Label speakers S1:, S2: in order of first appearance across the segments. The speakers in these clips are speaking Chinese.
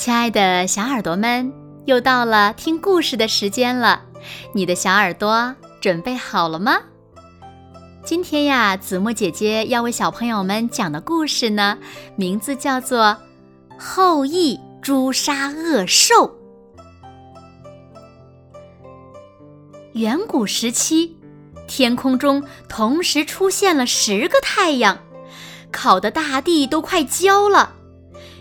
S1: 亲爱的小耳朵们，又到了听故事的时间了。你的小耳朵准备好了吗？今天呀，子墨姐姐要为小朋友们讲的故事呢，名字叫做《后羿诛杀恶兽》。远古时期，天空中同时出现了十个太阳，烤得大地都快焦了，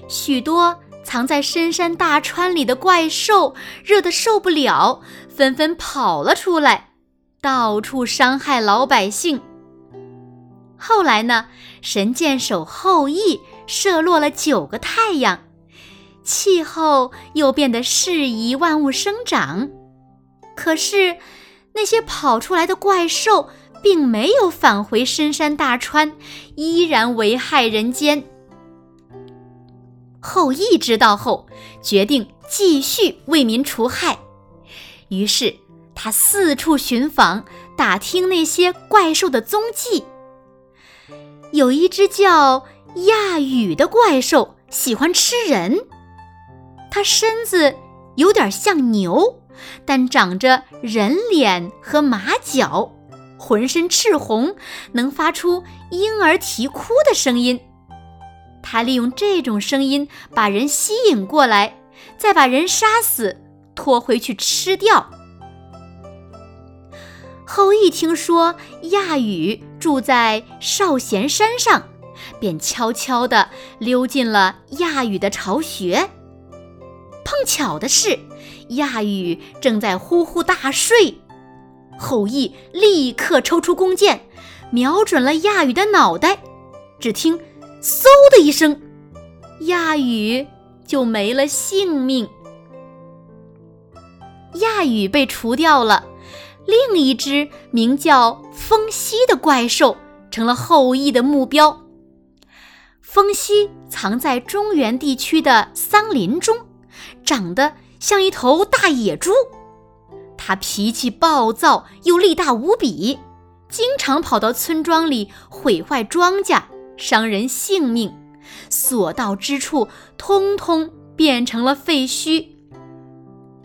S1: 许多。藏在深山大川里的怪兽热得受不了，纷纷跑了出来，到处伤害老百姓。后来呢，神箭手后羿射落了九个太阳，气候又变得适宜万物生长。可是，那些跑出来的怪兽并没有返回深山大川，依然危害人间。后羿知道后，决定继续为民除害。于是他四处寻访，打听那些怪兽的踪迹。有一只叫亚羽的怪兽，喜欢吃人。它身子有点像牛，但长着人脸和马脚，浑身赤红，能发出婴儿啼哭的声音。他利用这种声音把人吸引过来，再把人杀死，拖回去吃掉。后羿听说亚羽住在少咸山上，便悄悄地溜进了亚羽的巢穴。碰巧的是，亚羽正在呼呼大睡。后羿立刻抽出弓箭，瞄准了亚羽的脑袋。只听。嗖的一声，亚羽就没了性命。亚羽被除掉了，另一只名叫风息的怪兽成了后羿的目标。风息藏在中原地区的桑林中，长得像一头大野猪。它脾气暴躁，又力大无比，经常跑到村庄里毁坏庄稼。伤人性命，所到之处通通变成了废墟。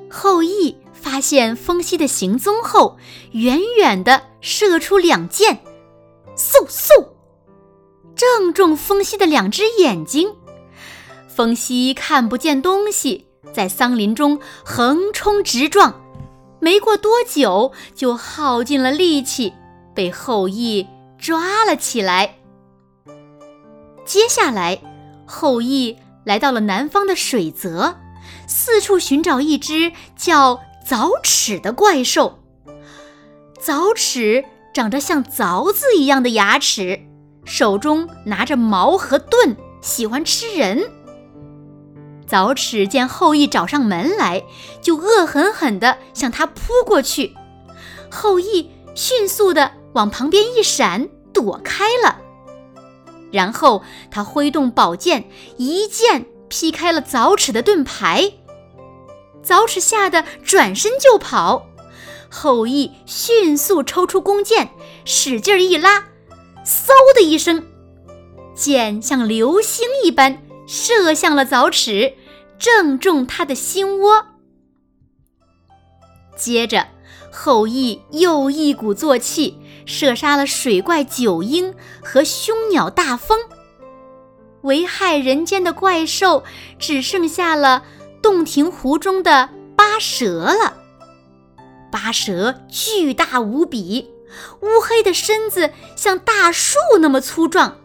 S1: 后羿发现风息的行踪后，远远地射出两箭，嗖嗖，正中风息的两只眼睛。风息看不见东西，在桑林中横冲直撞，没过多久就耗尽了力气，被后羿抓了起来。接下来，后羿来到了南方的水泽，四处寻找一只叫凿齿的怪兽。凿齿长着像凿子一样的牙齿，手中拿着矛和盾，喜欢吃人。凿齿见后羿找上门来，就恶狠狠地向他扑过去。后羿迅速地往旁边一闪，躲开了。然后他挥动宝剑，一剑劈开了凿齿的盾牌。凿齿吓得转身就跑。后羿迅速抽出弓箭，使劲一拉，嗖的一声，箭像流星一般射向了凿齿，正中他的心窝。接着，后羿又一鼓作气。射杀了水怪九婴和凶鸟大风，危害人间的怪兽只剩下了洞庭湖中的八蛇了。八蛇巨大无比，乌黑的身子像大树那么粗壮，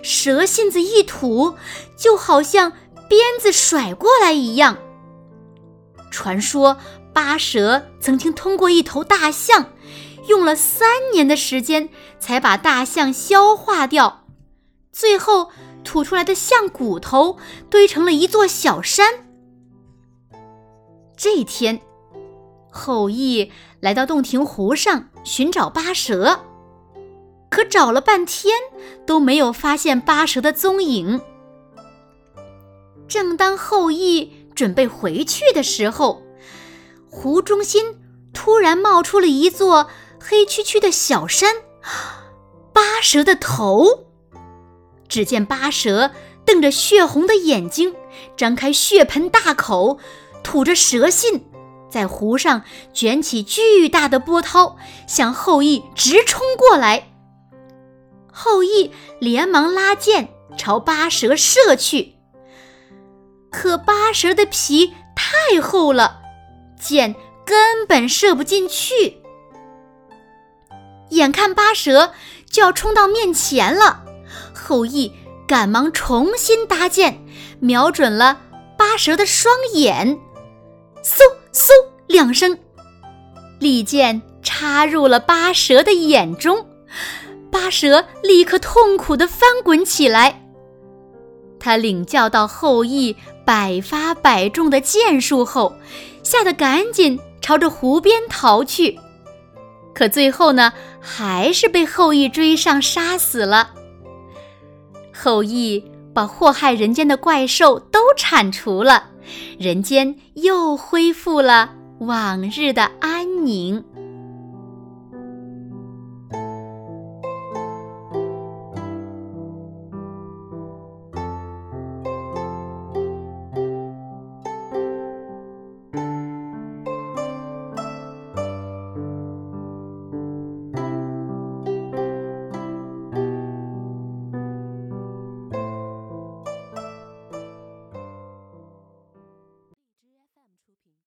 S1: 蛇信子一吐，就好像鞭子甩过来一样。传说八蛇曾经通过一头大象。用了三年的时间才把大象消化掉，最后吐出来的象骨头堆成了一座小山。这天，后羿来到洞庭湖上寻找八蛇，可找了半天都没有发现八蛇的踪影。正当后羿准备回去的时候，湖中心突然冒出了一座。黑黢黢的小山，八蛇的头。只见八蛇瞪着血红的眼睛，张开血盆大口，吐着蛇信，在湖上卷起巨大的波涛，向后羿直冲过来。后羿连忙拉箭朝八蛇射去，可八蛇的皮太厚了，箭根本射不进去。眼看八蛇就要冲到面前了，后羿赶忙重新搭箭，瞄准了八蛇的双眼，嗖嗖两声，利箭插入了八蛇的眼中，八蛇立刻痛苦地翻滚起来。他领教到后羿百发百中的箭术后，吓得赶紧朝着湖边逃去。可最后呢，还是被后羿追上，杀死了。后羿把祸害人间的怪兽都铲除了，人间又恢复了往日的安宁。